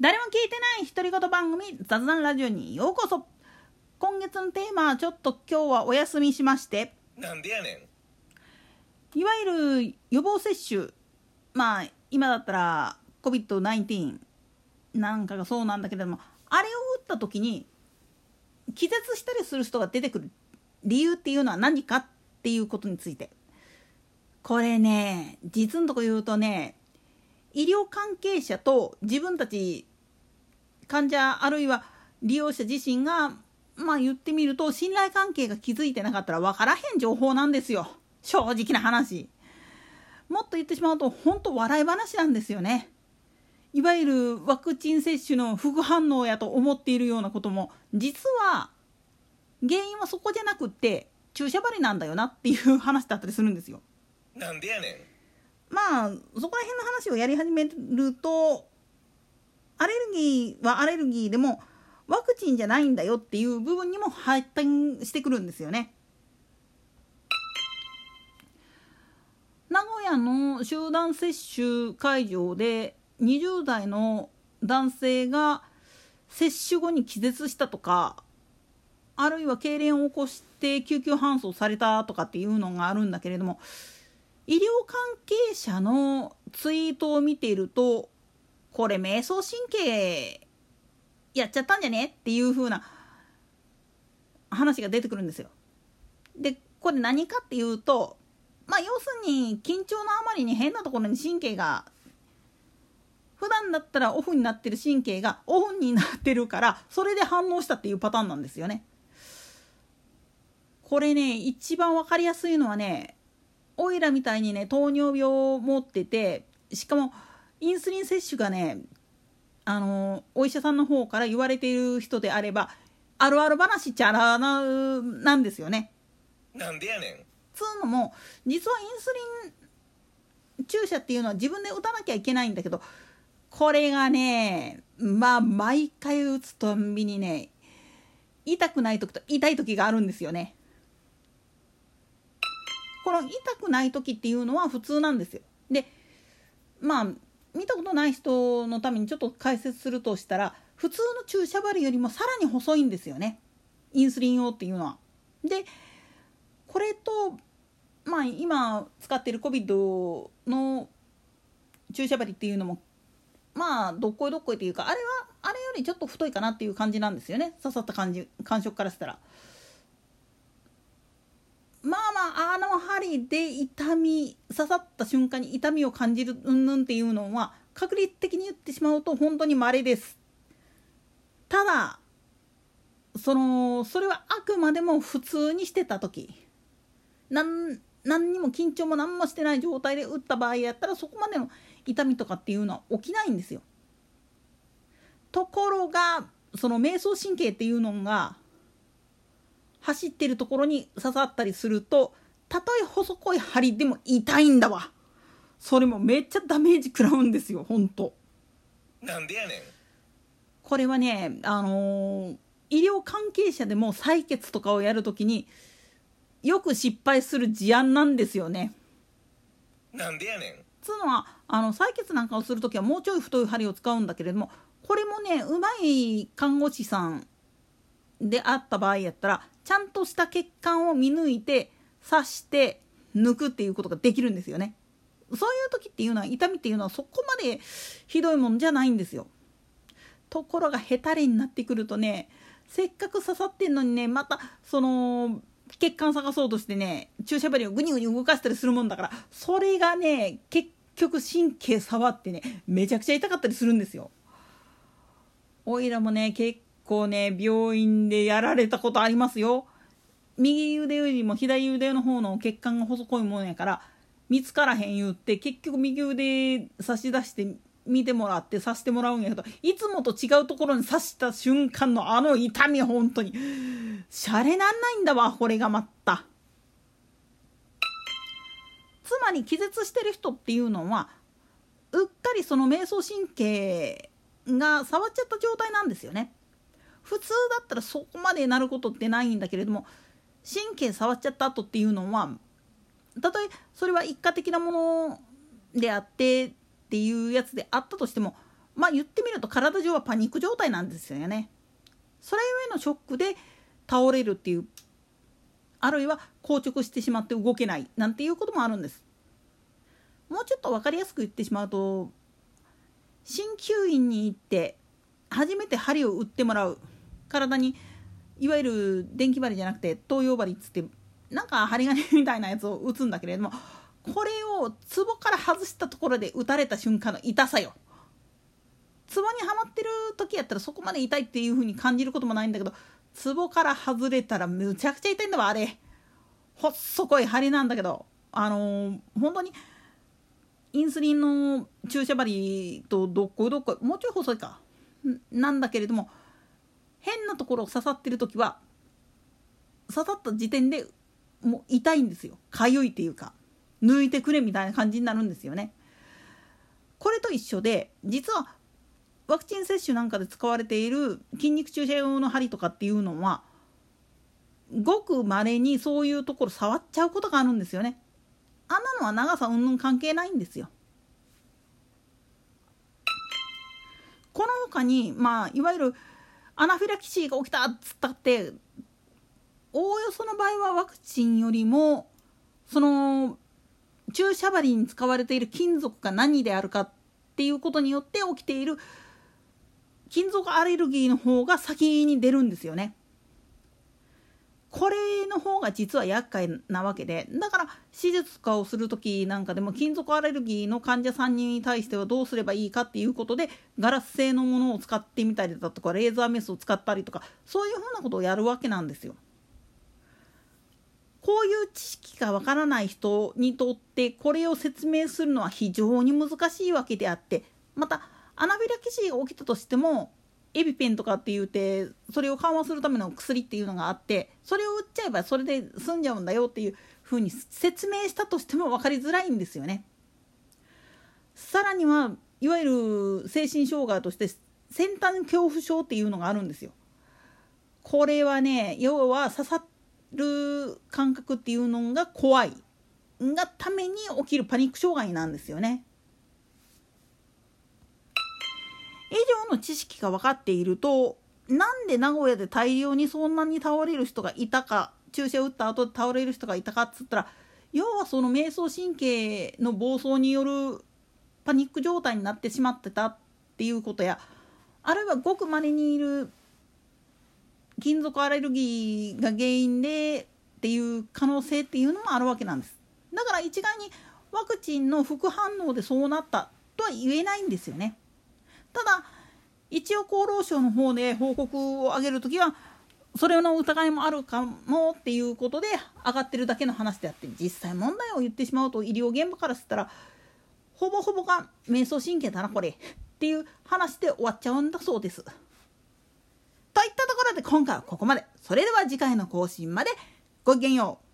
誰も聞いてない独り言番組雑談ラジオにようこそ。今月のテーマはちょっと今日はお休みしまして。なんでやねいわゆる予防接種。まあ今だったら COVID-19 なんかがそうなんだけれどもあれを打った時に気絶したりする人が出てくる理由っていうのは何かっていうことについて。これね実のとこ言うとね医療関係者と自分たち患者あるいは利用者自身がまあ言ってみると信頼関係が築いてなかったら分からへん情報なんですよ。正直な話。もっと言ってしまうと本当笑い話なんですよね。いわゆるワクチン接種の副反応やと思っているようなことも実は原因はそこじゃなくって注射針なんだよなっていう話だったりするんですよ。なんでやねん。まあそこら辺の話をやり始めるとアレルギーはアレルギーでもワクチンじゃないんだよっていう部分にも発展してくるんですよね。名古屋の集団接種会場で20代の男性が接種後に気絶したとかあるいは痙攣を起こして救急搬送されたとかっていうのがあるんだけれども医療関係者のツイートを見ているとこれ瞑想神経やっちゃったんじゃね？っていう風な話が出てくるんですよ。でこれ何かっていうとまあ要するに緊張のあまりに変なところに神経が普段だったらオフになってる神経がオフになってるからそれで反応したっていうパターンなんですよね。これね一番分かりやすいのはねオイラみたいにね糖尿病を持っててしかもインスリン摂取がねあのお医者さんの方から言われている人であればあるある話っちゃらななんですよね。なんでやねんつうのも実はインスリン注射っていうのは自分で打たなきゃいけないんだけどこれがねまあ毎回打つたんびにね痛くない時と痛い時があるんですよね。この痛くない時っていうのは普通なんですよ。でまあ見たことない人のためにちょっと解説するとしたら普通の注射針よりもさらに細いんですよねインスリン用っていうのは。でこれとまあ今使ってる COVID の注射針っていうのもまあどっこいどっこいっていうかあれはあれよりちょっと太いかなっていう感じなんですよね刺さった感じ感触からしたら。まあまああの針で痛み刺さった瞬間に痛みを感じるうんぬんっていうのは確率的に言ってしまうと本当に稀です。ただそのそれはあくまでも普通にしてた時。なん何にも緊張も何もしてない状態で打った場合やったらそこまでの痛みとかっていうのは起きないんですよ。ところがその瞑想神経っていうのが走ってるところに刺さったりするとたとえ細こい針でも痛いんだわ。それもめっちゃダメージ食らうんですよほんと。なんでやねん。これはねあのー医療関係者でも採血とかをやるときによく失敗する事案なんですよね。なんでやねん。つうのはあの採血なんかをする時はもうちょい太い針を使うんだけれどもこれもねうまい看護師さんであった場合やったらちゃんとした血管を見抜いて刺して抜くっていうことができるんですよね。そういう時っていうのは痛みっていうのはそこまでひどいもんじゃないんですよ。ところがヘタレになってくるとねせっかく刺さってんのにねまたその血管探そうとしてね注射針をグニグニ動かしたりするもんだからそれがね結局神経触ってねめちゃくちゃ痛かったりするんですよ。おいらもね結構ね病院でやられたことありますよ。右腕よりも左腕の方の血管が細いもんやから見つからへん言って結局右腕差し出して見てもらって刺してもらうんやけどいつもと違うところに刺した瞬間のあの痛み本当にシャレなんないんだわこれがまったつまり気絶してる人っていうのはうっかりその瞑想神経が触っちゃった状態なんですよね普通だったらそこまでなることってないんだけれども神経触っちゃった後っていうのはたとえそれは一過的なものであってっていうやつであったとしてもまあ言ってみると体上はパニック状態なんですよね。それゆえのショックで倒れるっていうあるいは硬直してしまって動けないなんていうこともあるんです。もうちょっと分かりやすく言ってしまうと鍼灸院に行って初めて針を打ってもらう体にいわゆる電気針じゃなくて東洋針っつってなんか針金みたいなやつを打つんだけれどもこれをツボから外したところで打たれた瞬間の痛さよ。ツボにはまってる時やったらそこまで痛いっていう風に感じることもないんだけどツボから外れたらむちゃくちゃ痛いんだわあれ細こい針なんだけどあのー、本当にインスリンの注射針とどっこいどっこいもうちょい細いかなんだけれども変なところを刺さってる時は刺さった時点でもう痛いんですよかゆいっていうか抜いてくれみたいな感じになるんですよね。これと一緒で実はワクチン接種なんかで使われている筋肉注射用の針とかっていうのはごくまれにそういうところ触っちゃうことがあるんですよね。あんなのは長さうんぬん関係ないんですよ。この他にまあいわゆるアナフィラキシーが起きたっつったっておおよその場合はワクチンよりもその注射針に使われている金属が何であるかっていうことによって起きている金属アレルギーの方が先に出るんですよね。これの方が実は厄介なわけでだから手術とかをする時なんかでも金属アレルギーの患者さんに対してはどうすればいいかっていうことでガラス製のものを使ってみたりだとかレーザーメスを使ったりとかそういうふうなことをやるわけなんですよ。こういう知識がわからない人にとってこれを説明するのは非常に難しいわけであってまたアナフィラキシーが起きたとしてもエビペンとかって言うてそれを緩和するための薬っていうのがあってそれを打っちゃえばそれで済んじゃうんだよっていうふうに説明したとしても分かりづらいんですよね。さらにはいわゆる精神障害として先端恐怖症っていうのがあるんですよ。これはね要は刺さる感覚っていうのが怖いがために起きるパニック障害なんですよね。以上の知識が分かっているとなんで名古屋で大量にそんなに倒れる人がいたか注射打った後で倒れる人がいたかっつったら要はその迷走神経の暴走によるパニック状態になってしまってたっていうことやあるいはごくまれにいる金属アレルギーが原因でっていう可能性っていうのもあるわけなんですだから一概にワクチンの副反応でそうなったとは言えないんですよね。ただ一応厚労省の方で報告を上げるときはそれの疑いもあるかもっていうことで上がってるだけの話であって実際問題を言ってしまうと医療現場からしたらほぼほぼが迷走神経だなこれっていう話で終わっちゃうんだそうです。といったところで今回はここまで。それでは次回の更新までごきげんよう。